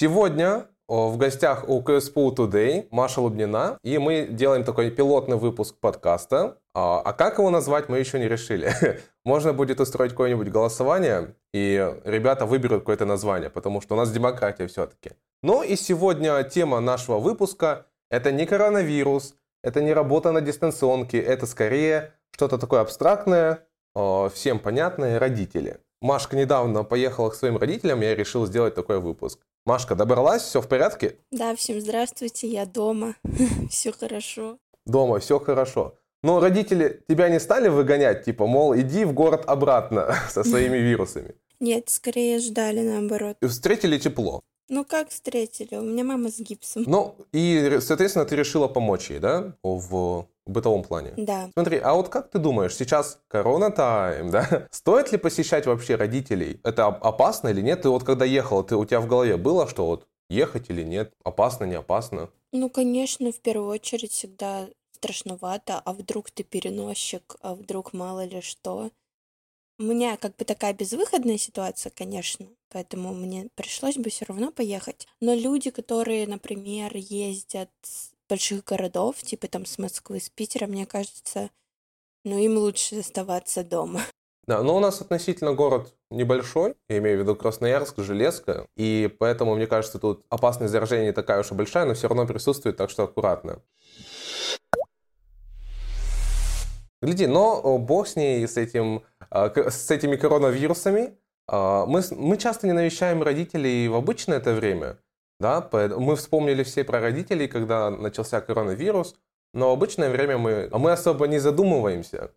Сегодня в гостях у КСПУ Today Маша Лубнина, и мы делаем такой пилотный выпуск подкаста. А, а как его назвать, мы еще не решили. Можно будет устроить какое-нибудь голосование, и ребята выберут какое-то название, потому что у нас демократия все-таки. Ну и сегодня тема нашего выпуска – это не коронавирус, это не работа на дистанционке, это скорее что-то такое абстрактное, всем понятное – родители. Машка недавно поехала к своим родителям, я решил сделать такой выпуск. Машка, добралась? Все в порядке? Да, всем здравствуйте, я дома. все хорошо. Дома, все хорошо. Но родители тебя не стали выгонять, типа, мол, иди в город обратно со своими вирусами? Нет, скорее ждали наоборот. И встретили тепло? Ну, как встретили? У меня мама с гипсом. Ну, и, соответственно, ты решила помочь ей, да, в бытовом плане? Да. Смотри, а вот как ты думаешь, сейчас корона-тайм, да? Стоит ли посещать вообще родителей? Это опасно или нет? Ты вот когда ехала, ты, у тебя в голове было, что вот ехать или нет? Опасно, не опасно? Ну, конечно, в первую очередь всегда страшновато, а вдруг ты переносчик, а вдруг мало ли что. У меня как бы такая безвыходная ситуация, конечно, поэтому мне пришлось бы все равно поехать. Но люди, которые, например, ездят больших городов, типа там с Москвы, с Питера, мне кажется, ну им лучше оставаться дома. Да, но у нас относительно город небольшой, я имею в виду Красноярск, Железка, и поэтому, мне кажется, тут опасность заражения не такая уж и большая, но все равно присутствует, так что аккуратно. Гляди, но бог с ней, с, этим, а, с этими коронавирусами. А, мы, мы часто не навещаем родителей в обычное это время. Да? Мы вспомнили все про родителей, когда начался коронавирус, но в обычное время мы, а мы особо не задумываемся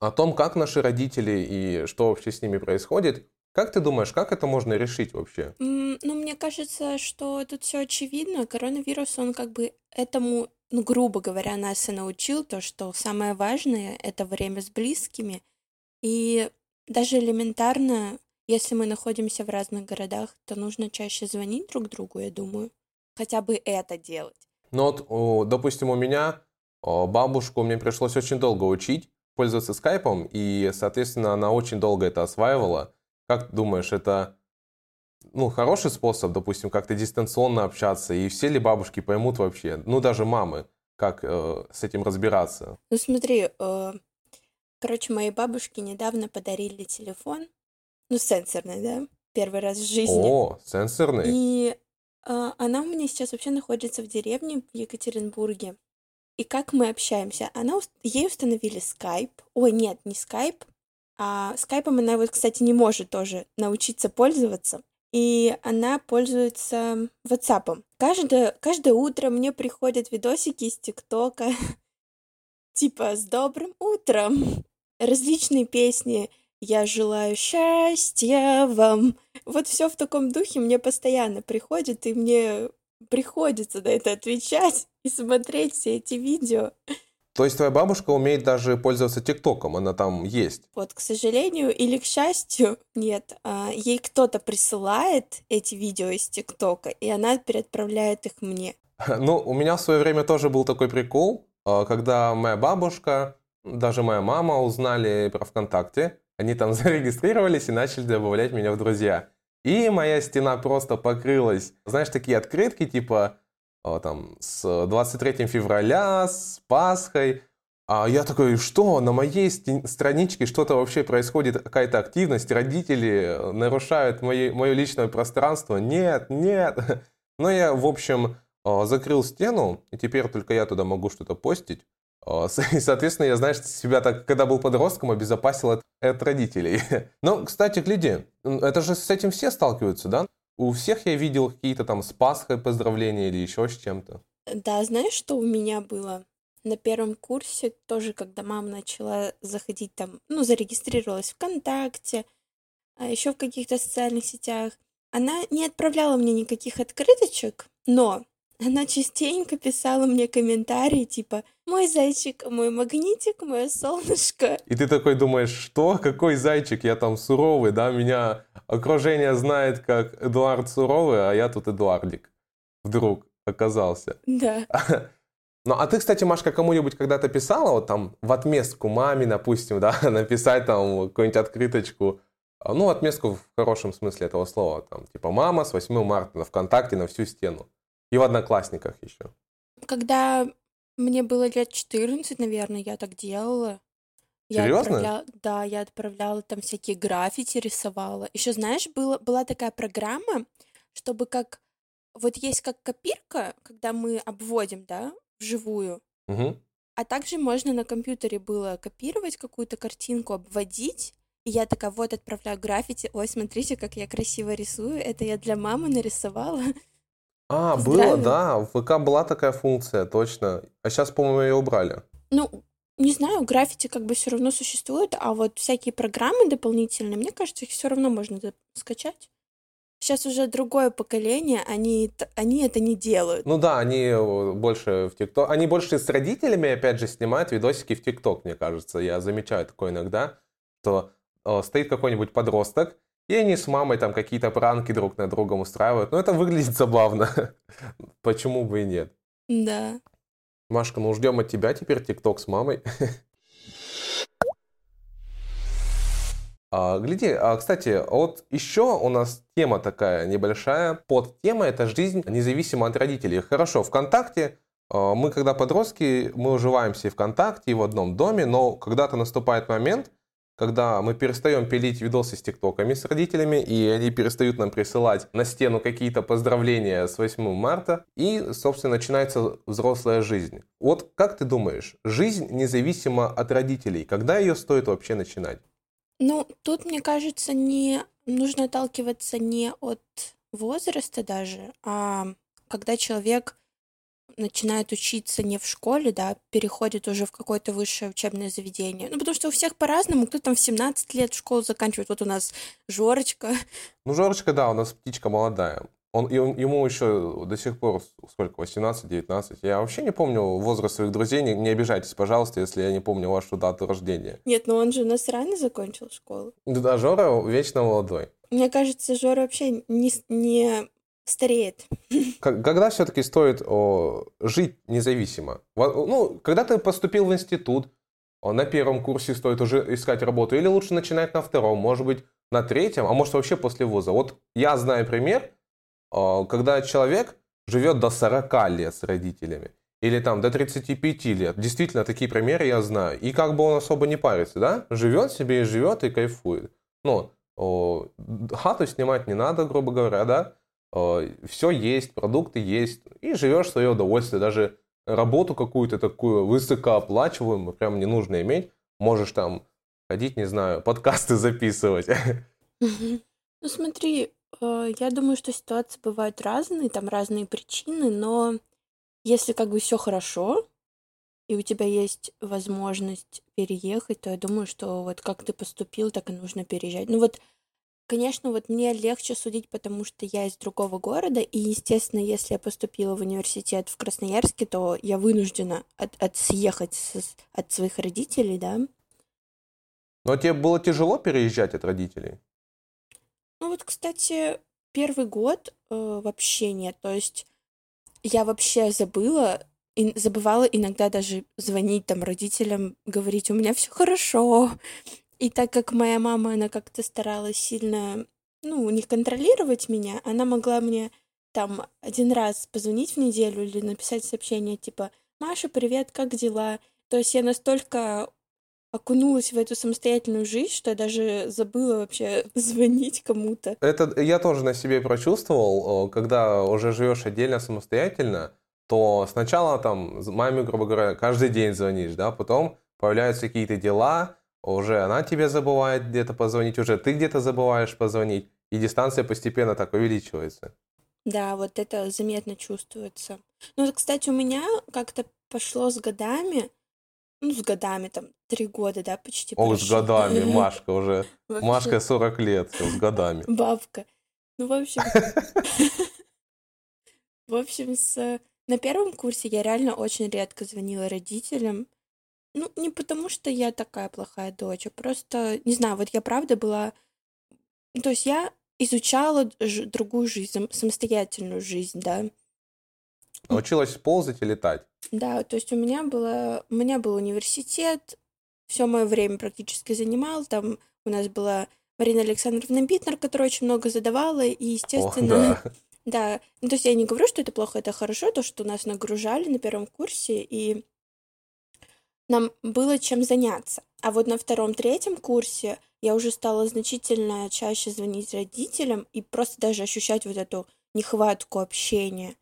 о том, как наши родители и что вообще с ними происходит. Как ты думаешь, как это можно решить вообще? Ну, мне кажется, что тут все очевидно. Коронавирус, он как бы этому ну, грубо говоря, нас и научил то, что самое важное — это время с близкими. И даже элементарно, если мы находимся в разных городах, то нужно чаще звонить друг другу, я думаю. Хотя бы это делать. Ну вот, допустим, у меня бабушку мне пришлось очень долго учить пользоваться скайпом, и, соответственно, она очень долго это осваивала. Как думаешь, это ну, хороший способ, допустим, как-то дистанционно общаться, и все ли бабушки поймут вообще, ну, даже мамы, как э, с этим разбираться? Ну, смотри, э, короче, моей бабушке недавно подарили телефон, ну, сенсорный, да, первый раз в жизни. О, сенсорный? И э, она у меня сейчас вообще находится в деревне в Екатеринбурге. И как мы общаемся? Она, ей установили скайп. Ой, нет, не скайп. А скайпом она вот, кстати, не может тоже научиться пользоваться и она пользуется WhatsApp. Каждое, каждое утро мне приходят видосики из ТикТока, типа «С добрым утром!» Различные песни «Я желаю счастья вам!» Вот все в таком духе мне постоянно приходит, и мне приходится на это отвечать и смотреть все эти видео. То есть твоя бабушка умеет даже пользоваться ТикТоком, она там есть? Вот, к сожалению или к счастью, нет. А, ей кто-то присылает эти видео из ТикТока, и она переотправляет их мне. Ну, у меня в свое время тоже был такой прикол, а, когда моя бабушка, даже моя мама узнали про ВКонтакте, они там зарегистрировались и начали добавлять меня в друзья. И моя стена просто покрылась. Знаешь, такие открытки, типа а, там, с 23 февраля, с Пасхой. А я такой, что, на моей страничке что-то вообще происходит, какая-то активность, родители нарушают мои, мое личное пространство. Нет, нет. Но я, в общем, а, закрыл стену, и теперь только я туда могу что-то постить. И, соответственно, я, знаешь, себя так, когда был подростком, обезопасил от, от родителей. Но, кстати, гляди, это же с этим все сталкиваются, да? У всех я видел какие-то там с Пасхой поздравления или еще с чем-то. Да, знаешь, что у меня было? На первом курсе тоже, когда мама начала заходить там, ну, зарегистрировалась ВКонтакте, а еще в каких-то социальных сетях, она не отправляла мне никаких открыточек, но она частенько писала мне комментарии типа «Мой зайчик, мой магнитик, мое солнышко». И ты такой думаешь, что? Какой зайчик? Я там суровый, да? Меня окружение знает как Эдуард Суровый, а я тут Эдуардик. Вдруг оказался. Да. Ну, а ты, кстати, Машка, кому-нибудь когда-то писала, вот там, в отместку маме, допустим, да, написать там какую-нибудь открыточку, ну, отметку в хорошем смысле этого слова. Там, типа, мама с 8 марта на ВКонтакте на всю стену. И в Одноклассниках еще. Когда мне было лет 14, наверное, я так делала. Я Серьезно? отправляла, да, я отправляла там всякие граффити рисовала. Еще, знаешь, было, была такая программа, чтобы как... Вот есть как копирка, когда мы обводим, да, вживую. Угу. А также можно на компьютере было копировать какую-то картинку, обводить. И я такая, вот, отправляю граффити. Ой, смотрите, как я красиво рисую. Это я для мамы нарисовала. А, было, да. В ВК была такая функция, точно. А сейчас, по-моему, ее убрали. Ну, не знаю, граффити как бы все равно существует, а вот всякие программы дополнительные, мне кажется, их все равно можно скачать. Сейчас уже другое поколение, они, они это не делают. Ну да, они э, больше в ТикТок. Они больше с родителями, опять же, снимают видосики в ТикТок, мне кажется. Я замечаю такое иногда, что э, стоит какой-нибудь подросток, и они с мамой там какие-то пранки друг над другом устраивают. Ну, это выглядит забавно. Почему бы и нет? Да. Машка, ну ждем от тебя теперь ТикТок с мамой. А, гляди, а, кстати, вот еще у нас тема такая небольшая. Под тема это жизнь независимо от родителей. Хорошо, ВКонтакте а, мы, когда подростки, мы уживаемся и ВКонтакте, и в одном доме, но когда-то наступает момент, когда мы перестаем пилить видосы с ТикТоками с родителями, и они перестают нам присылать на стену какие-то поздравления с 8 марта, и, собственно, начинается взрослая жизнь. Вот как ты думаешь, жизнь независимо от родителей, когда ее стоит вообще начинать? Ну, тут, мне кажется, не нужно отталкиваться не от возраста даже, а когда человек начинает учиться не в школе, да, переходит уже в какое-то высшее учебное заведение. Ну, потому что у всех по-разному. Кто там в 17 лет школу заканчивает. Вот у нас Жорочка. Ну, Жорочка, да, у нас птичка молодая. Он, и он- ему еще до сих пор сколько, 18-19. Я вообще не помню возраст своих друзей. Не, не обижайтесь, пожалуйста, если я не помню вашу дату рождения. Нет, ну он же у нас рано закончил школу. Да, Жора вечно молодой. Мне кажется, Жора вообще не, не стареет. Когда все-таки стоит о, жить независимо? Ну, когда ты поступил в институт, о, на первом курсе стоит уже искать работу, или лучше начинать на втором, может быть, на третьем, а может вообще после вуза. Вот я знаю пример, о, когда человек живет до 40 лет с родителями, или там до 35 лет. Действительно, такие примеры я знаю. И как бы он особо не парится, да? Живет себе и живет и кайфует. Ну, хату снимать не надо, грубо говоря, да? Все есть, продукты есть, и живешь в свое удовольствие. Даже работу какую-то такую высокооплачиваемую, прям не нужно иметь. Можешь там ходить, не знаю, подкасты записывать. Ну смотри, э, я думаю, что ситуации бывают разные, там разные причины, но если как бы все хорошо, и у тебя есть возможность переехать, то я думаю, что вот как ты поступил, так и нужно переезжать. Ну вот, конечно, вот мне легче судить, потому что я из другого города, и, естественно, если я поступила в университет в Красноярске, то я вынуждена от, от съехать с- от своих родителей, да. Но тебе было тяжело переезжать от родителей? Ну вот, кстати, первый год э, вообще нет. То есть я вообще забыла, и забывала иногда даже звонить там родителям, говорить, у меня все хорошо. И так как моя мама, она как-то старалась сильно, ну, не контролировать меня, она могла мне там один раз позвонить в неделю или написать сообщение типа «Маша, привет, как дела?» То есть я настолько окунулась в эту самостоятельную жизнь, что я даже забыла вообще звонить кому-то. Это я тоже на себе прочувствовал, о, когда уже живешь отдельно самостоятельно, то сначала там маме, грубо говоря, каждый день звонишь, да, потом появляются какие-то дела, уже она тебе забывает где-то позвонить, уже ты где-то забываешь позвонить, и дистанция постепенно так увеличивается. Да, вот это заметно чувствуется. Ну, кстати, у меня как-то пошло с годами, ну, с годами, там, три года, да, почти Ох, с прошло. годами, Машка уже. Вообще, Машка 40 лет, с годами. Бабка. Ну, в общем, в общем, с... на первом курсе я реально очень редко звонила родителям. Ну, не потому, что я такая плохая дочь, а просто, не знаю, вот я правда была... ну, То есть я изучала другую жизнь, сам- самостоятельную жизнь, да. Научилась ползать и летать. Да, то есть у меня было, у меня был университет, все мое время практически занимал, там у нас была Марина Александровна Битнер, которая очень много задавала, и, Ох, естественно, да. да, ну, то есть я не говорю, что это плохо, это хорошо, то, что нас нагружали на первом курсе, и нам было чем заняться. А вот на втором-третьем курсе я уже стала значительно чаще звонить родителям и просто даже ощущать вот эту нехватку общения.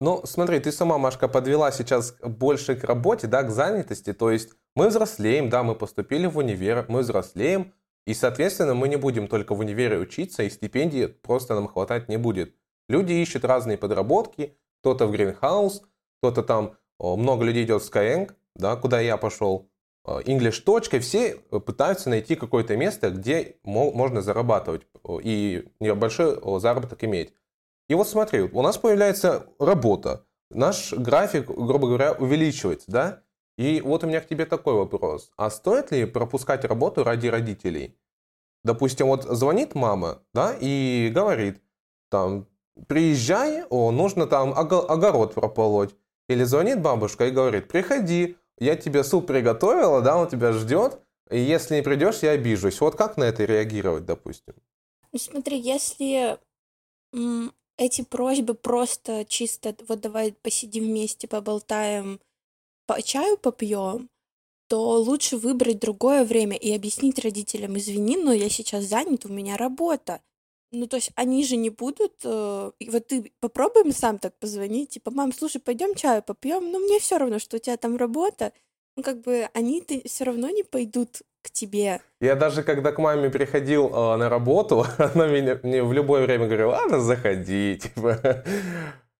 Ну, смотри, ты сама, Машка, подвела сейчас больше к работе, да, к занятости. То есть мы взрослеем, да, мы поступили в универ, мы взрослеем, и, соответственно, мы не будем только в универе учиться, и стипендии просто нам хватать не будет. Люди ищут разные подработки, кто-то в Greenhouse, кто-то там, много людей идет в Skyeng, да, куда я пошел, э, English точкой, все пытаются найти какое-то место, где мо- можно зарабатывать и небольшой заработок иметь. И вот смотри, у нас появляется работа, наш график, грубо говоря, увеличивается, да? И вот у меня к тебе такой вопрос. А стоит ли пропускать работу ради родителей? Допустим, вот звонит мама, да, и говорит, там, приезжай, о, нужно там ого- огород прополоть. Или звонит бабушка и говорит, приходи, я тебе суп приготовила, да, он тебя ждет, и если не придешь, я обижусь. Вот как на это реагировать, допустим? Ну, смотри, если эти просьбы просто чисто вот давай посидим вместе, поболтаем, по чаю попьем, то лучше выбрать другое время и объяснить родителям, извини, но я сейчас занят, у меня работа. Ну, то есть они же не будут... э, и вот ты попробуем сам так позвонить, типа, мам, слушай, пойдем чаю попьем, но мне все равно, что у тебя там работа. Ну, как бы они все равно не пойдут к тебе. Я даже когда к маме приходил э, на работу, она меня, мне в любое время говорила, ладно, заходи, типа,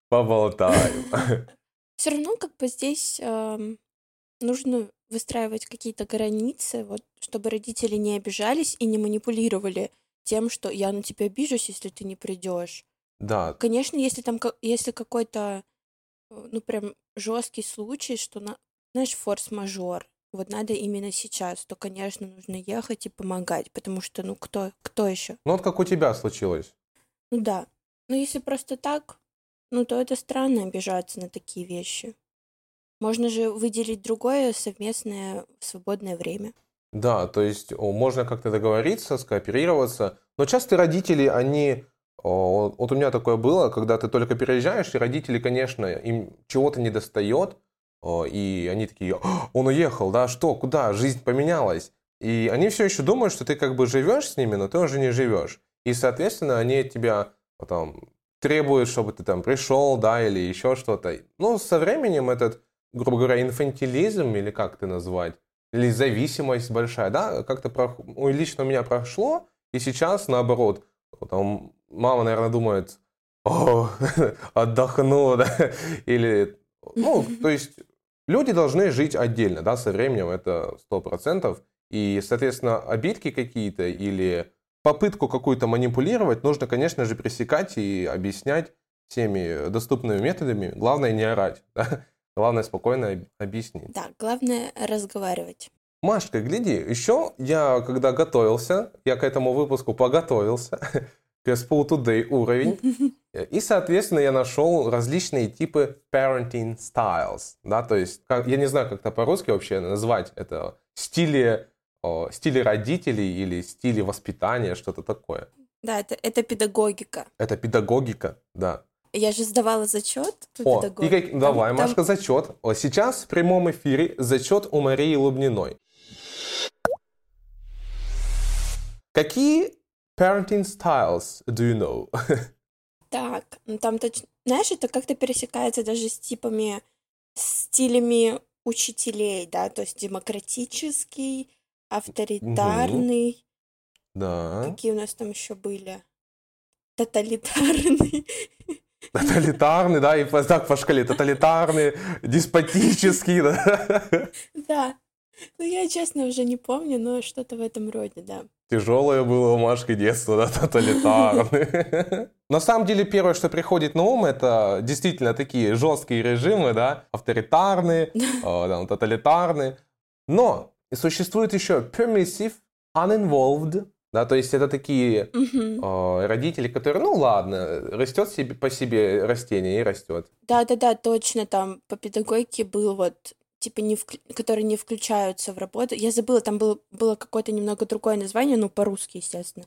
поболтаем. Все равно как бы здесь ам, нужно выстраивать какие-то границы, вот, чтобы родители не обижались и не манипулировали тем, что я на тебя обижусь, если ты не придешь. Да, Конечно, если там если какой-то э, ну прям жесткий случай, что на, знаешь, форс-мажор, вот надо именно сейчас, то, конечно, нужно ехать и помогать, потому что, ну, кто, кто еще? ну вот как у тебя случилось. Ну да. Но если просто так, ну, то это странно обижаться на такие вещи. Можно же выделить другое совместное свободное время. Да, то есть можно как-то договориться, скооперироваться. Но часто родители, они... Вот у меня такое было, когда ты только переезжаешь, и родители, конечно, им чего-то не достает, и они такие, «А, он уехал, да, что, куда, жизнь поменялась. И они все еще думают, что ты как бы живешь с ними, но ты уже не живешь. И, соответственно, они тебя о, там, требуют, чтобы ты там пришел, да, или еще что-то. Ну, со временем этот, грубо говоря, инфантилизм, или как это назвать, или зависимость большая, да, как-то про... лично у меня прошло, и сейчас наоборот, там мама, наверное, думает, о, отдохну, да, или, ну, то есть люди должны жить отдельно, да, со временем это сто процентов, и, соответственно, обидки какие-то или попытку какую-то манипулировать нужно, конечно же, пресекать и объяснять всеми доступными методами. Главное не орать, да? Главное спокойно об- объяснить. Да, главное разговаривать. Машка, гляди, еще я, когда готовился, я к этому выпуску поготовился, к СПУ Today уровень, и, соответственно, я нашел различные типы parenting styles, да, то есть, как- я не знаю, как это по-русски вообще назвать, это стили, о, стили родителей или стили воспитания, что-то такое. Да, это, это педагогика. Это педагогика, да. Я же сдавала зачет по О, и педагогике. как- давай, Там- там- Машка, зачет. О, сейчас в прямом эфире зачет у Марии Лубниной. Какие parenting styles do you know? Так, ну там, точ- знаешь, это как-то пересекается даже с типами, стилями учителей, да, то есть демократический, авторитарный, Да. какие у нас там еще были, тоталитарный. Тоталитарный, да, и так по шкале. Тоталитарный, деспотический, да. Да, ну я честно уже не помню, но что-то в этом роде, да. Тяжелое было у Машки детство, да, тоталитарный. На самом деле, первое, что приходит на ум, это действительно такие жесткие режимы, да, авторитарные, э, там, тоталитарные. Но существует еще permissive, uninvolved, да, то есть это такие Мгм. э, родители, которые, ну ладно, растет себе, по себе растение и растет. Да-да-да, точно, там по педагогике был вот типа не вк... которые не включаются в работу. Я забыла, там было, было какое-то немного другое название, ну, по-русски, естественно.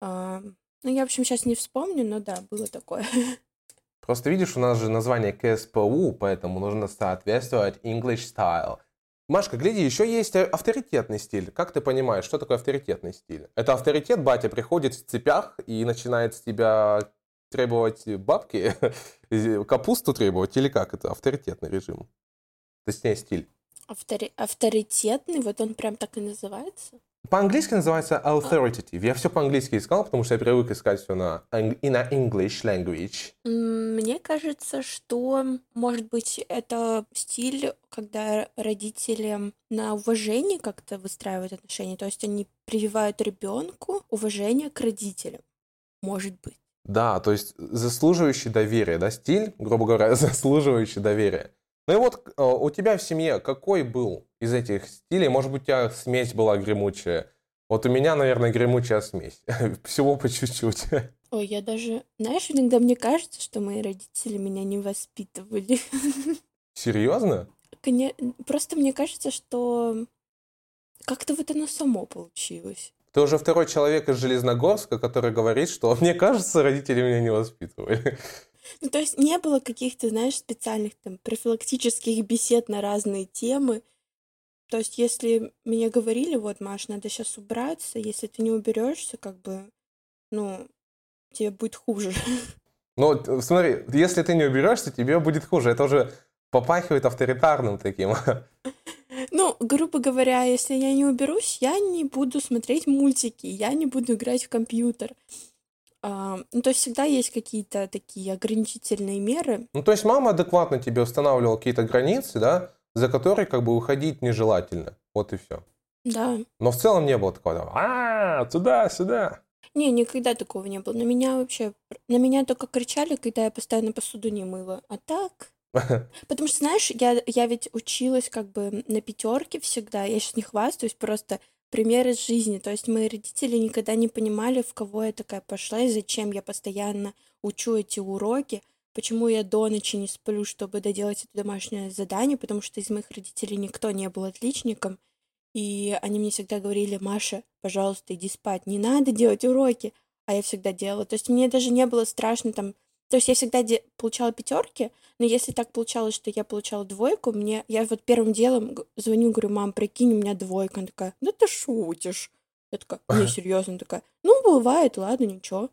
А, ну, я, в общем, сейчас не вспомню, но да, было такое. Просто видишь, у нас же название КСПУ, поэтому нужно соответствовать English style. Машка, гляди, еще есть авторитетный стиль. Как ты понимаешь, что такое авторитетный стиль? Это авторитет, батя приходит в цепях и начинает с тебя требовать бабки, капусту требовать, или как это? Авторитетный режим. Точнее, стиль. Автори... Авторитетный, вот он прям так и называется? По-английски называется authoritative. Я все по-английски искал, потому что я привык искать все на, и на English language. Мне кажется, что, может быть, это стиль, когда родители на уважение как-то выстраивают отношения. То есть они прививают ребенку уважение к родителям. Может быть. Да, то есть заслуживающий доверия, да, стиль, грубо говоря, заслуживающий доверия. Ну и вот э, у тебя в семье какой был из этих стилей? Может быть, у тебя смесь была гремучая? Вот у меня, наверное, гремучая смесь. Всего по чуть-чуть. Ой, я даже... Знаешь, иногда мне кажется, что мои родители меня не воспитывали. Серьезно? Просто мне кажется, что как-то вот оно само получилось. Ты уже второй человек из Железногорска, который говорит, что мне кажется, родители меня не воспитывали. Ну, то есть не было каких-то, знаешь, специальных там профилактических бесед на разные темы. То есть если мне говорили, вот, Маш, надо сейчас убраться, если ты не уберешься, как бы, ну, тебе будет хуже. Ну, смотри, если ты не уберешься, тебе будет хуже. Это уже попахивает авторитарным таким. Ну, грубо говоря, если я не уберусь, я не буду смотреть мультики, я не буду играть в компьютер. А, ну, то есть всегда есть какие-то такие ограничительные меры. Ну, то есть мама адекватно тебе устанавливала какие-то границы, да, за которые как бы уходить нежелательно. Вот и все. Да. Но в целом не было такого, а, туда, сюда. Не, никогда такого не было. На меня вообще, на меня только кричали, когда я постоянно посуду не мыла. А так, Потому что, знаешь, я, я ведь училась как бы на пятерке всегда. Я сейчас не хвастаюсь, просто пример из жизни. То есть мои родители никогда не понимали, в кого я такая пошла и зачем я постоянно учу эти уроки, почему я до ночи не сплю, чтобы доделать это домашнее задание, потому что из моих родителей никто не был отличником. И они мне всегда говорили, Маша, пожалуйста, иди спать, не надо делать уроки. А я всегда делала. То есть мне даже не было страшно там то есть я всегда де- получала пятерки, но если так получалось, что я получала двойку, мне я вот первым делом звоню, говорю, мам, прикинь, у меня двойка. Она такая, ну ты шутишь. Я такая, не, серьезно, такая, ну, бывает, ладно, ничего.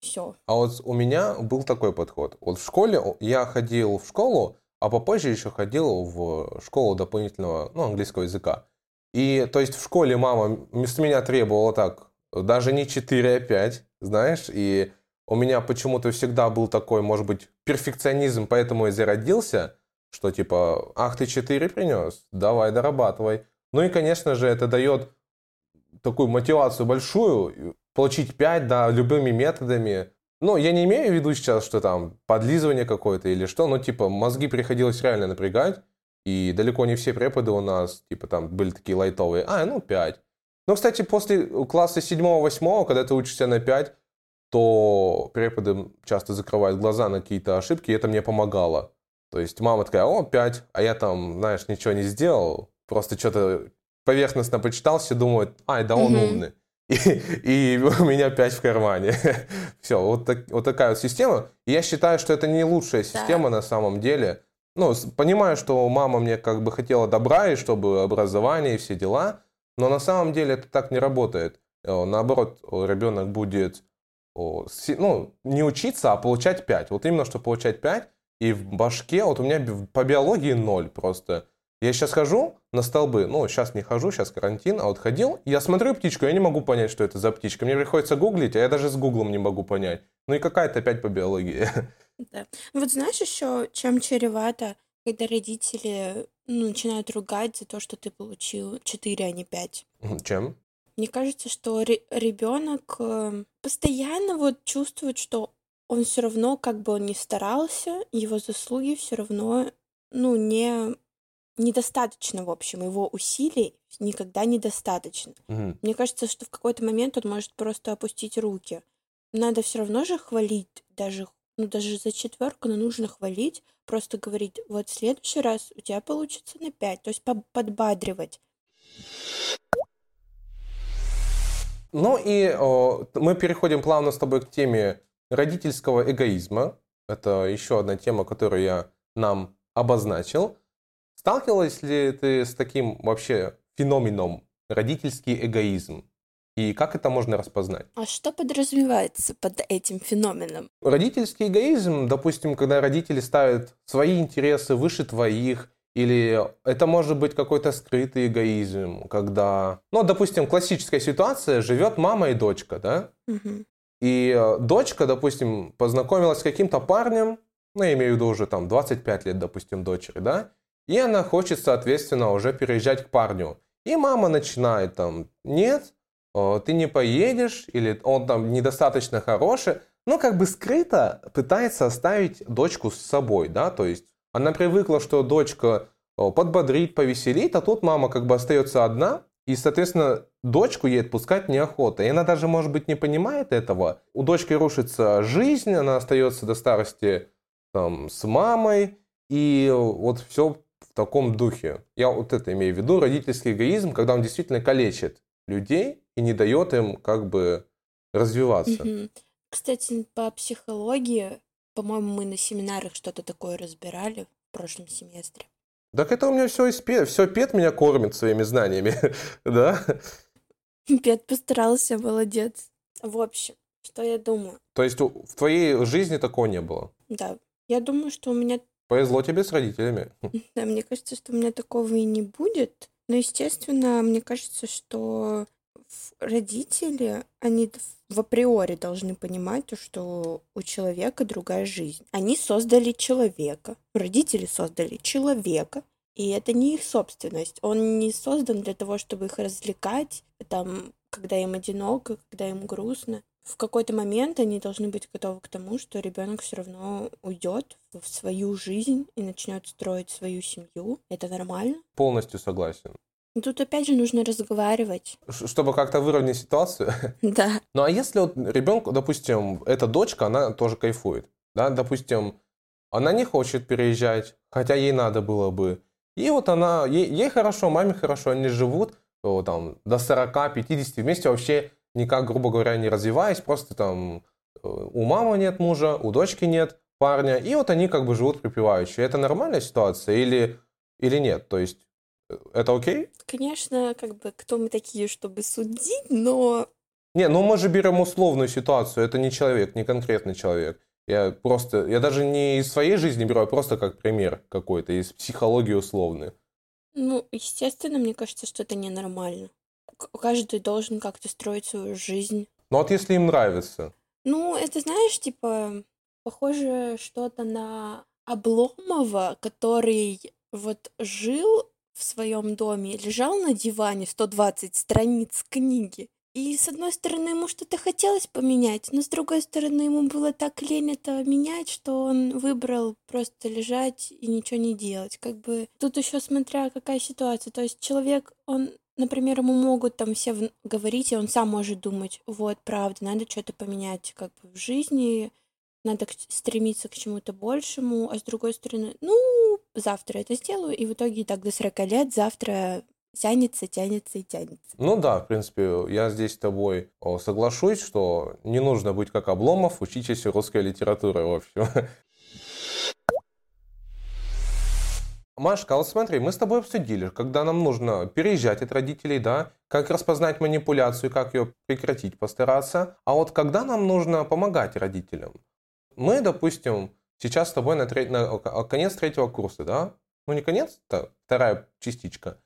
Все. А вот у меня был такой подход. Вот в школе я ходил в школу, а попозже еще ходил в школу дополнительного ну, английского языка. И то есть в школе мама вместо меня требовала так, даже не 4, а 5, знаешь, и у меня почему-то всегда был такой, может быть, перфекционизм, поэтому и зародился, что типа, ах, ты 4 принес, давай дорабатывай. Ну и, конечно же, это дает такую мотивацию большую, получить 5, да, любыми методами. Ну, я не имею в виду сейчас, что там подлизывание какое-то или что, но типа мозги приходилось реально напрягать, и далеко не все преподы у нас, типа там были такие лайтовые, а, ну 5. Ну, кстати, после класса 7-8, когда ты учишься на 5, то преподы часто закрывают глаза на какие-то ошибки, и это мне помогало. То есть мама такая, о, 5, а я там, знаешь, ничего не сделал, просто что-то поверхностно почитал, все думают, ай, да он mm-hmm. умный. И, и у меня 5 в кармане. Все, вот, так, вот такая вот система. И я считаю, что это не лучшая система да. на самом деле. Ну, понимаю, что мама мне как бы хотела добра, и чтобы образование и все дела, но на самом деле это так не работает. Э, наоборот, ребенок будет ну, не учиться, а получать 5. Вот именно, что получать 5, и в башке, вот у меня по биологии 0 просто. Я сейчас хожу на столбы, ну, сейчас не хожу, сейчас карантин, а вот ходил, я смотрю птичку, я не могу понять, что это за птичка. Мне приходится гуглить, а я даже с гуглом не могу понять. Ну и какая-то опять по биологии. Да. Вот знаешь еще, чем чревато, когда родители ну, начинают ругать за то, что ты получил 4, а не 5? Чем? Мне кажется, что ребенок э, постоянно вот чувствует, что он все равно, как бы он ни старался, его заслуги все равно, ну, не недостаточно, в общем, его усилий никогда недостаточно. Мгм. Мне кажется, что в какой-то момент он может просто опустить руки. Надо все равно же хвалить даже, ну, даже за четверку, но нужно хвалить, просто говорить, вот в следующий раз у тебя получится на пять, то есть подбадривать. Ну и о, мы переходим плавно с тобой к теме родительского эгоизма. Это еще одна тема, которую я нам обозначил. Сталкивалась ли ты с таким вообще феноменом родительский эгоизм? И как это можно распознать? А что подразумевается под этим феноменом? Родительский эгоизм, допустим, когда родители ставят свои интересы выше твоих, или это может быть какой-то скрытый эгоизм, когда, ну, допустим, классическая ситуация, живет мама и дочка, да? Угу. И э, дочка, допустим, познакомилась с каким-то парнем, ну, я имею в виду уже там 25 лет, допустим, дочери, да? И она хочет, соответственно, уже переезжать к парню. И мама начинает там, нет, ты не поедешь, или он там недостаточно хороший. Ну, как бы скрыто пытается оставить дочку с собой, да, то есть она привыкла, что дочка подбодрит, повеселит, а тут мама как бы остается одна, и, соответственно, дочку ей отпускать неохота. И она даже, может быть, не понимает этого. У дочки рушится жизнь, она остается до старости там, с мамой, и вот все в таком духе. Я вот это имею в виду, родительский эгоизм, когда он действительно калечит людей и не дает им как бы развиваться. Кстати, по психологии по-моему, мы на семинарах что-то такое разбирали в прошлом семестре. Так это у меня все из. Все Пет меня кормит своими знаниями, да? Пет постарался, молодец. В общем, что я думаю? То есть в твоей жизни такого не было? Да. Я думаю, что у меня... Повезло тебе с родителями. Да, мне кажется, что у меня такого и не будет. Но, естественно, мне кажется, что родители, они в априори должны понимать то, что у человека другая жизнь. Они создали человека, родители создали человека, и это не их собственность. Он не создан для того, чтобы их развлекать, там, когда им одиноко, когда им грустно. В какой-то момент они должны быть готовы к тому, что ребенок все равно уйдет в свою жизнь и начнет строить свою семью. Это нормально. Полностью согласен. Ну, тут опять же нужно разговаривать. Чтобы как-то выровнять ситуацию? Да. Ну а если вот ребенку, допустим, эта дочка, она тоже кайфует, да, допустим, она не хочет переезжать, хотя ей надо было бы. И вот она, ей, ей хорошо, маме хорошо, они живут то, там, до 40-50 вместе вообще никак, грубо говоря, не развиваясь, просто там э, у мамы нет мужа, у дочки нет парня, и вот они как бы живут припеваючи. Это нормальная ситуация или, или нет? То есть это окей? Конечно, как бы кто мы такие, чтобы судить, но... Не, ну мы же берем условную ситуацию, это не человек, не конкретный человек. Я просто, я даже не из своей жизни беру, а просто как пример какой-то, из психологии условной. Ну, естественно, мне кажется, что это ненормально. Каждый должен как-то строить свою жизнь. Ну вот если им нравится. Ну, это знаешь, типа, похоже что-то на Обломова, который вот жил в своем доме, лежал на диване 120 страниц книги. И с одной стороны ему что-то хотелось поменять, но с другой стороны ему было так лень это менять, что он выбрал просто лежать и ничего не делать. Как бы тут еще смотря какая ситуация. То есть человек, он например, ему могут там все говорить, и он сам может думать, вот, правда, надо что-то поменять как бы в жизни, надо стремиться к чему-то большему, а с другой стороны, ну, завтра это сделаю, и в итоге так до 40 лет завтра тянется, тянется и тянется. Ну да, в принципе, я здесь с тобой соглашусь, что не нужно быть как Обломов, учитесь русской литературы, в общем. Машка, а смотри, мы с тобой обсудили, когда нам нужно переезжать от родителей, да, как распознать манипуляцию, как ее прекратить, постараться. А вот когда нам нужно помогать родителям? Мы, допустим, сейчас с тобой на, треть, на конец третьего курса, да? Ну, не конец, это вторая частичка.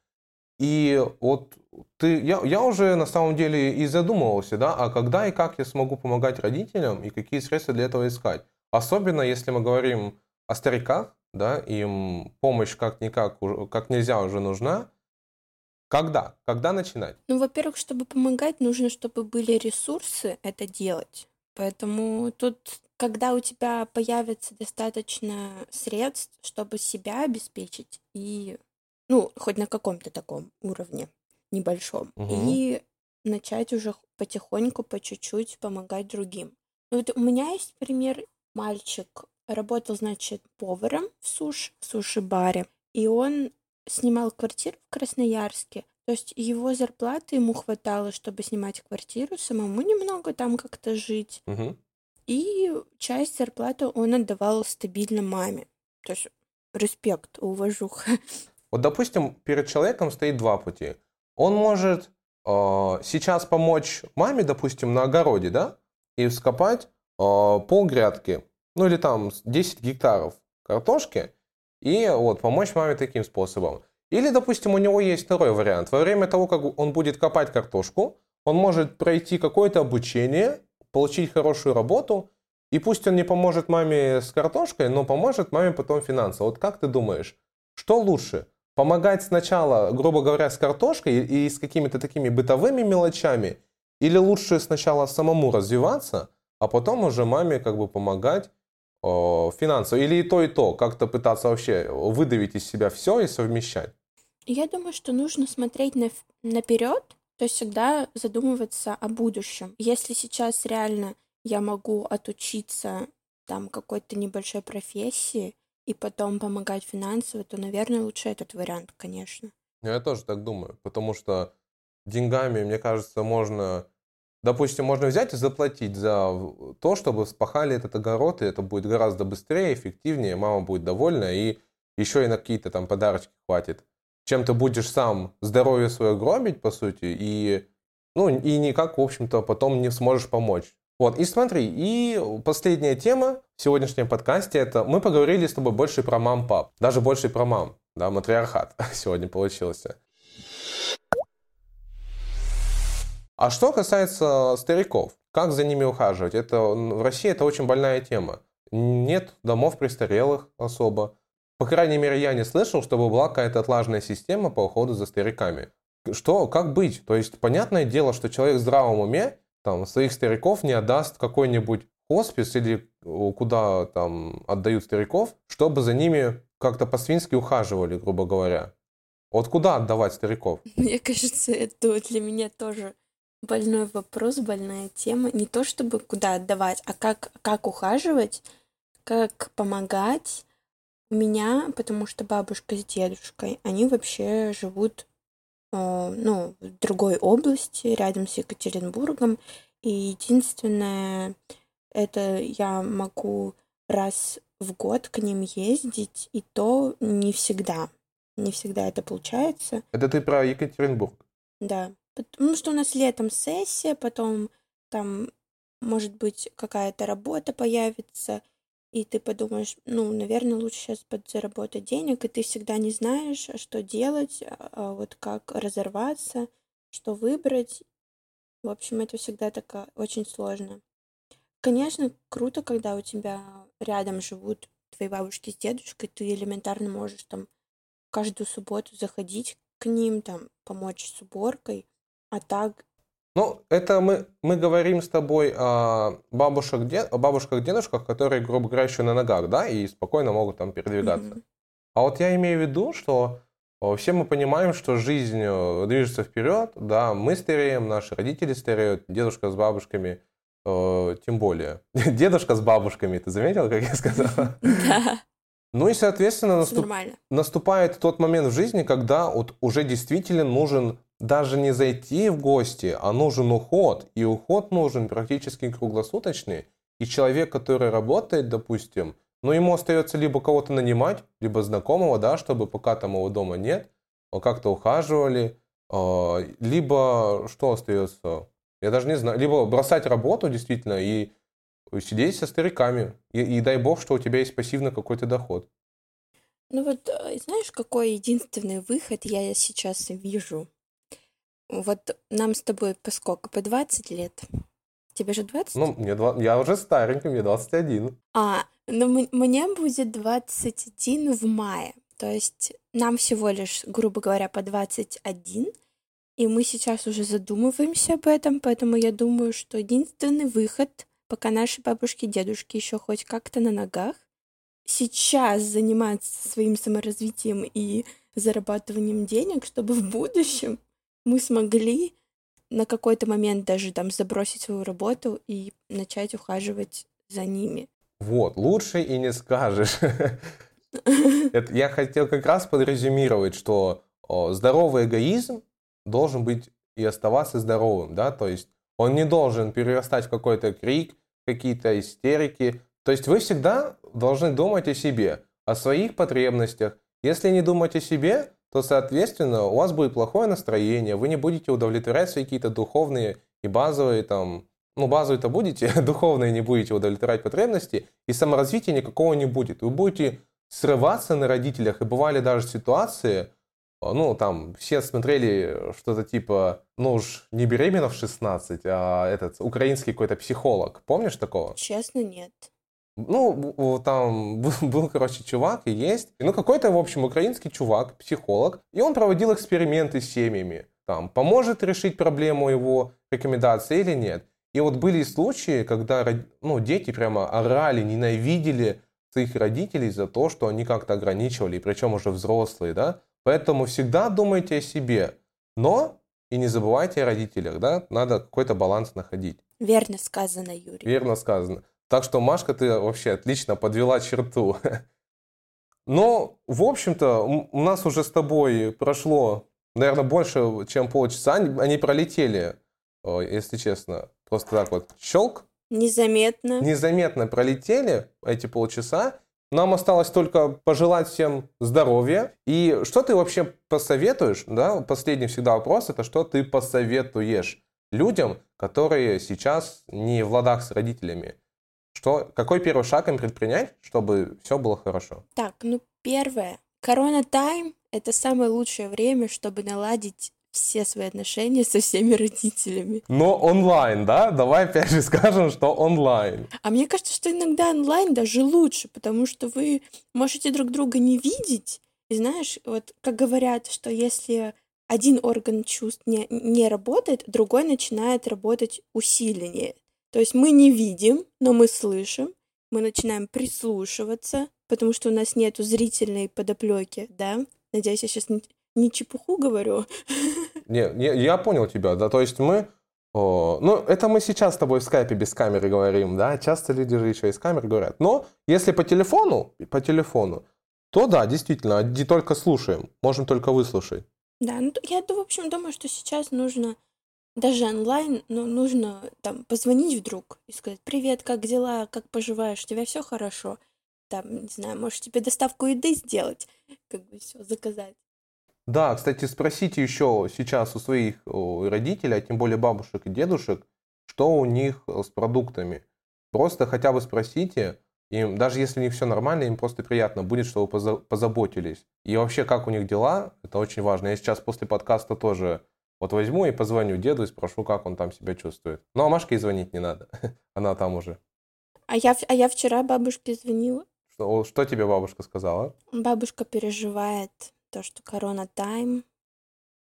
И вот ты, я, я уже на самом деле и задумывался, да, а когда и как я смогу помогать родителям и какие средства для этого искать. Особенно если мы говорим о стариках, да, им помощь как-никак, как нельзя уже нужна. Когда? Когда начинать? Ну, во-первых, чтобы помогать, нужно, чтобы были ресурсы это делать. Поэтому тут когда у тебя появится достаточно средств, чтобы себя обеспечить и, ну, хоть на каком-то таком уровне небольшом, угу. и начать уже потихоньку, по чуть-чуть помогать другим. Ну, вот у меня есть пример мальчик работал, значит, поваром в суш, в суши-баре, и он снимал квартиру в Красноярске. То есть его зарплаты ему хватало, чтобы снимать квартиру, самому немного там как-то жить. Мгм. И часть зарплаты он отдавал стабильно маме. То есть респект, уважуха. Вот, допустим, перед человеком стоит два пути. Он может э, сейчас помочь маме, допустим, на огороде, да, и вскопать э, пол грядки, ну или там 10 гектаров картошки, и вот помочь маме таким способом. Или, допустим, у него есть второй вариант. Во время того, как он будет копать картошку, он может пройти какое-то обучение, получить хорошую работу, и пусть он не поможет маме с картошкой, но поможет маме потом финансово. Вот как ты думаешь, что лучше? Помогать сначала, грубо говоря, с картошкой и с какими-то такими бытовыми мелочами, или лучше сначала самому развиваться, а потом уже маме как бы помогать о, финансово? Или и то, и то, как-то пытаться вообще выдавить из себя все и совмещать? Я думаю, что нужно смотреть на, наперед, то есть всегда задумываться о будущем. Если сейчас реально я могу отучиться там какой-то небольшой профессии и потом помогать финансово, то, наверное, лучше этот вариант, конечно. Я тоже так думаю, потому что деньгами, мне кажется, можно, допустим, можно взять и заплатить за то, чтобы спахали этот огород, и это будет гораздо быстрее, эффективнее, мама будет довольна, и еще и на какие-то там подарочки хватит. Чем ты будешь сам здоровье свое гробить, по сути, и, ну, и никак, в общем-то, потом не сможешь помочь. Вот, и смотри, и последняя тема в сегодняшнем подкасте, это мы поговорили с тобой больше про мам-пап, даже больше про мам, да, матриархат сегодня получился. А что касается стариков, как за ними ухаживать? Это в России это очень больная тема. Нет домов престарелых особо. По крайней мере, я не слышал, чтобы была какая-то отлаженная система по уходу за стариками. Что, как быть? То есть, понятное дело, что человек в здравом уме там, своих стариков не отдаст какой-нибудь хоспис или куда там отдают стариков, чтобы за ними как-то по-свински ухаживали, грубо говоря. Вот куда отдавать стариков? Мне кажется, это для меня тоже больной вопрос, больная тема. Не то чтобы куда отдавать, а как, как ухаживать, как помогать. У меня, потому что бабушка с дедушкой, они вообще живут Э, ну, в другой области, рядом с Екатеринбургом. И единственное, это я могу раз в год к ним ездить, и то не всегда. Не всегда это получается. Это ты про Екатеринбург? Да. Потому что у нас летом сессия, потом там, может быть, какая-то работа появится, и ты подумаешь, ну, наверное, лучше сейчас подзаработать денег, и ты всегда не знаешь, а что делать, а, а вот как разорваться, что выбрать. В общем, это всегда так очень сложно. Конечно, круто, когда у тебя рядом живут твои бабушки с дедушкой, ты элементарно можешь там каждую субботу заходить к ним, там, помочь с уборкой, а так ну, это мы, мы говорим с тобой о бабушках, дед, о бабушках, дедушках, которые, грубо говоря, еще на ногах, да, и спокойно могут там передвигаться. Mm-hmm. А вот я имею в виду, что все мы понимаем, что жизнь э, движется вперед, да, мы стареем, наши родители стареют, дедушка с бабушками, э, тем более. Дедушка с бабушками, ты заметил, как я сказал? Да. Ну и, соответственно, наступ... наступает тот момент в жизни, когда вот уже действительно нужен даже не зайти в гости, а нужен уход. И уход нужен практически круглосуточный. И человек, который работает, допустим, ну, ему остается либо кого-то нанимать, либо знакомого, да, чтобы пока там его дома нет, как-то ухаживали, а, либо что остается? Я даже не знаю. Либо бросать работу действительно и сидеть со стариками. И, и дай бог, что у тебя есть пассивный какой-то доход. Ну вот, э, знаешь, какой единственный выход я сейчас вижу? Вот нам с тобой по сколько? По 20 лет? Тебе же 20? Ну, мне 20, я уже старенький, мне 21. А, ну мне будет 21 в мае. То есть нам всего лишь, грубо говоря, по 21. И мы сейчас уже задумываемся об этом, поэтому я думаю, что единственный выход, пока наши бабушки и дедушки еще хоть как-то на ногах, сейчас заниматься своим саморазвитием и зарабатыванием денег, чтобы в будущем мы смогли на какой-то момент даже там забросить свою работу и начать ухаживать за ними. Вот, лучше и не скажешь. Я хотел как раз подрезюмировать, что здоровый эгоизм должен быть и оставаться здоровым, да, то есть он не должен перерастать в какой-то крик, какие-то истерики. То есть вы всегда должны думать о себе, о своих потребностях. Если не думать о себе, то, соответственно, у вас будет плохое настроение, вы не будете удовлетворять свои какие-то духовные и базовые там, ну, базовые-то будете, духовные не будете удовлетворять потребности, и саморазвития никакого не будет. Вы будете срываться на родителях, и бывали даже ситуации, ну, там, все смотрели что-то типа, ну уж не беременна в 16, а этот, украинский какой-то психолог. Помнишь такого? Честно, нет. Ну, там был, был, короче, чувак и есть. Ну, какой-то, в общем, украинский чувак, психолог. И он проводил эксперименты с семьями. Там, поможет решить проблему его рекомендации или нет. И вот были случаи, когда ну, дети прямо орали, ненавидели своих родителей за то, что они как-то ограничивали, причем уже взрослые, да. Поэтому всегда думайте о себе, но и не забывайте о родителях, да, надо какой-то баланс находить. Верно сказано, Юрий. Верно сказано. Так что, Машка, ты вообще отлично подвела черту. Но, в общем-то, у нас уже с тобой прошло, наверное, больше, чем полчаса. Они пролетели, если честно. Просто так вот щелк. Незаметно. Незаметно пролетели эти полчаса. Нам осталось только пожелать всем здоровья. И что ты вообще посоветуешь, да, последний всегда вопрос, это что ты посоветуешь людям, которые сейчас не в ладах с родителями? Что, какой первый шаг им предпринять, чтобы все было хорошо? Так, ну первое. Корона тайм — это самое лучшее время, чтобы наладить все свои отношения со всеми родителями. Но онлайн, да? Давай опять же скажем, что онлайн. А мне кажется, что иногда онлайн даже лучше, потому что вы можете друг друга не видеть. И знаешь, вот как говорят, что если один орган чувств не, не работает, другой начинает работать усиленнее. То есть мы не видим, но мы слышим, мы начинаем прислушиваться, потому что у нас нету зрительной подоплеки, да? Надеюсь, я сейчас не чепуху говорю. Не, не, я понял тебя, да, то есть мы, о, ну, это мы сейчас с тобой в скайпе без камеры говорим, да, часто люди же еще из камеры говорят, но если по телефону, по телефону, то да, действительно, не только слушаем, можем только выслушать. Да, ну, я, в общем, думаю, что сейчас нужно даже онлайн, но нужно там позвонить вдруг и сказать, привет, как дела, как поживаешь, у тебя все хорошо? Там, не знаю, может тебе доставку еды сделать, как бы все, заказать. Да, кстати, спросите еще сейчас у своих родителей, а тем более бабушек и дедушек, что у них э, с продуктами. Просто хотя бы спросите, им, даже если у них все нормально, им просто приятно будет, что вы позаботились. И вообще, как у них дела, это очень важно. Я сейчас после подкаста тоже вот возьму и позвоню деду и спрошу, как он там себя чувствует. Ну, а Машке звонить не надо, она там уже. А я, а я вчера бабушке звонила. Что, что тебе бабушка сказала? Бабушка переживает то, что корона тайм,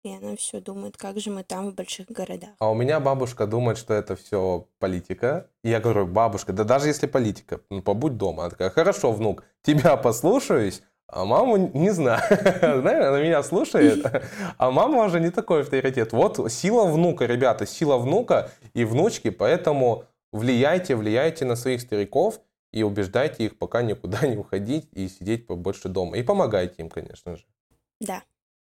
и она все думает, как же мы там в больших городах. А у меня бабушка думает, что это все политика. И я говорю, бабушка, да даже если политика, ну побудь дома. Она такая, хорошо, внук, тебя послушаюсь, а маму не знаю. Знаешь, она меня слушает, а мама уже не такой авторитет. Вот сила внука, ребята, сила внука и внучки, поэтому влияйте, влияйте на своих стариков и убеждайте их пока никуда не уходить и сидеть побольше дома. И помогайте им, конечно же. Да.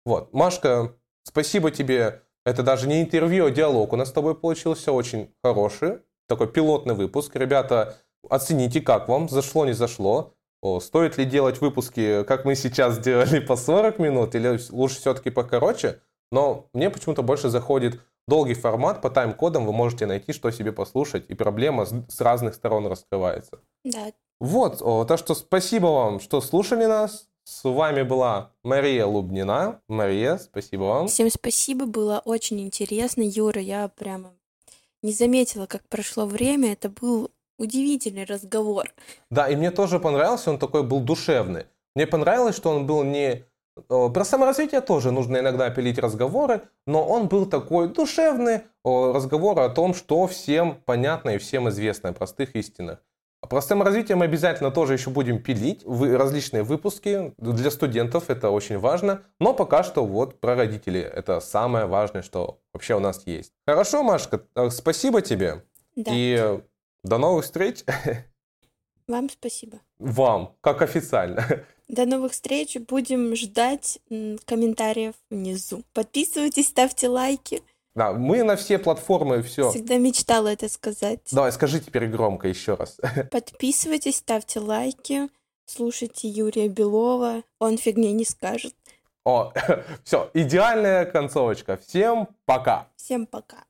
Вот. Машка, спасибо тебе. Это даже не интервью, а диалог у нас с тобой получился очень хороший. Такой пилотный выпуск. Ребята, оцените, как вам, зашло, не зашло. О, стоит ли делать выпуски, как мы сейчас сделали, по 40 минут, или лучше все-таки покороче? Но мне почему-то больше заходит долгий формат, по тайм-кодам вы можете найти, что себе послушать, и проблема с, с разных сторон раскрывается. Да. Вот, о, так что спасибо вам, что слушали нас. С вами была Мария Лубнина. Мария, спасибо вам. Всем спасибо, было очень интересно. Юра, я прямо не заметила, как прошло время. Это был удивительный разговор. Да, и мне тоже понравился, он такой был душевный. Мне понравилось, что он был не... Про саморазвитие тоже нужно иногда пилить разговоры, но он был такой душевный разговор о том, что всем понятно и всем известно, о простых истинах. Простым развитием мы обязательно тоже еще будем пилить различные выпуски. Для студентов это очень важно. Но пока что вот про родителей. Это самое важное, что вообще у нас есть. Хорошо, Машка, спасибо тебе. Да. И до новых встреч. Вам спасибо. Вам, как официально. До новых встреч. Будем ждать комментариев внизу. Подписывайтесь, ставьте лайки. Да, мы на все платформы все. Всегда мечтала это сказать. Давай, скажи теперь громко еще раз. Подписывайтесь, ставьте лайки, слушайте Юрия Белова, он фигни не скажет. О, все, идеальная концовочка. Всем пока. Всем пока.